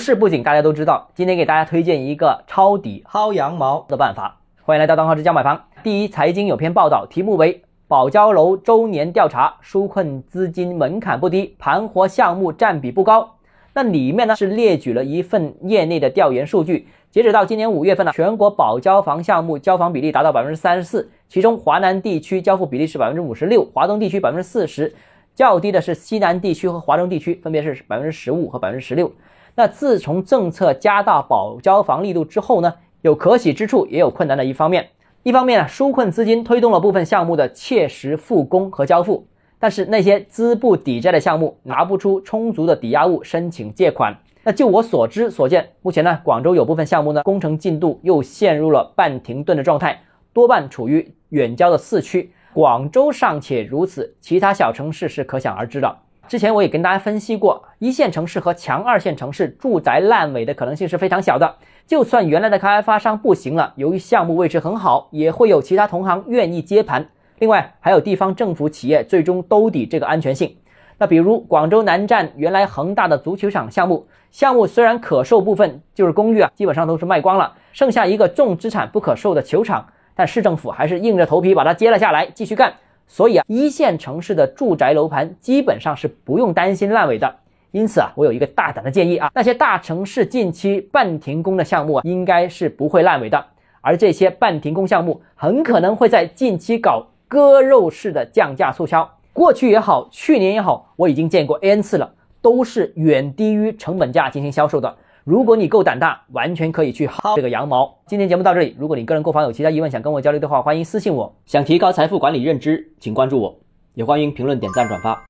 是不仅大家都知道，今天给大家推荐一个抄底薅羊毛的办法。欢迎来到当号之家买房。第一财经有篇报道，题目为“保交楼周年调查，纾困资金门槛不低，盘活项目占比不高”。那里面呢是列举了一份业内的调研数据，截止到今年五月份呢，全国保交房项目交房比例达到百分之三十四，其中华南地区交付比例是百分之五十六，华东地区百分之四十，较低的是西南地区和华中地区，分别是百分之十五和百分之十六。那自从政策加大保交房力度之后呢，有可喜之处，也有困难的一方面。一方面呢，纾困资金推动了部分项目的切实复工和交付，但是那些资不抵债的项目拿不出充足的抵押物申请借款。那就我所知所见，目前呢，广州有部分项目呢，工程进度又陷入了半停顿的状态，多半处于远郊的四区。广州尚且如此，其他小城市是可想而知的。之前我也跟大家分析过，一线城市和强二线城市住宅烂尾的可能性是非常小的。就算原来的开发商不行了，由于项目位置很好，也会有其他同行愿意接盘。另外，还有地方政府企业最终兜底这个安全性。那比如广州南站原来恒大的足球场项目，项目虽然可售部分就是公寓啊，基本上都是卖光了，剩下一个重资产不可售的球场，但市政府还是硬着头皮把它接了下来，继续干。所以啊，一线城市的住宅楼盘基本上是不用担心烂尾的。因此啊，我有一个大胆的建议啊，那些大城市近期半停工的项目啊，应该是不会烂尾的。而这些半停工项目很可能会在近期搞割肉式的降价促销。过去也好，去年也好，我已经见过 n 次了，都是远低于成本价进行销售的。如果你够胆大，完全可以去薅这个羊毛。今天节目到这里，如果你个人购房有其他疑问想跟我交流的话，欢迎私信我。想提高财富管理认知，请关注我，也欢迎评论、点赞、转发。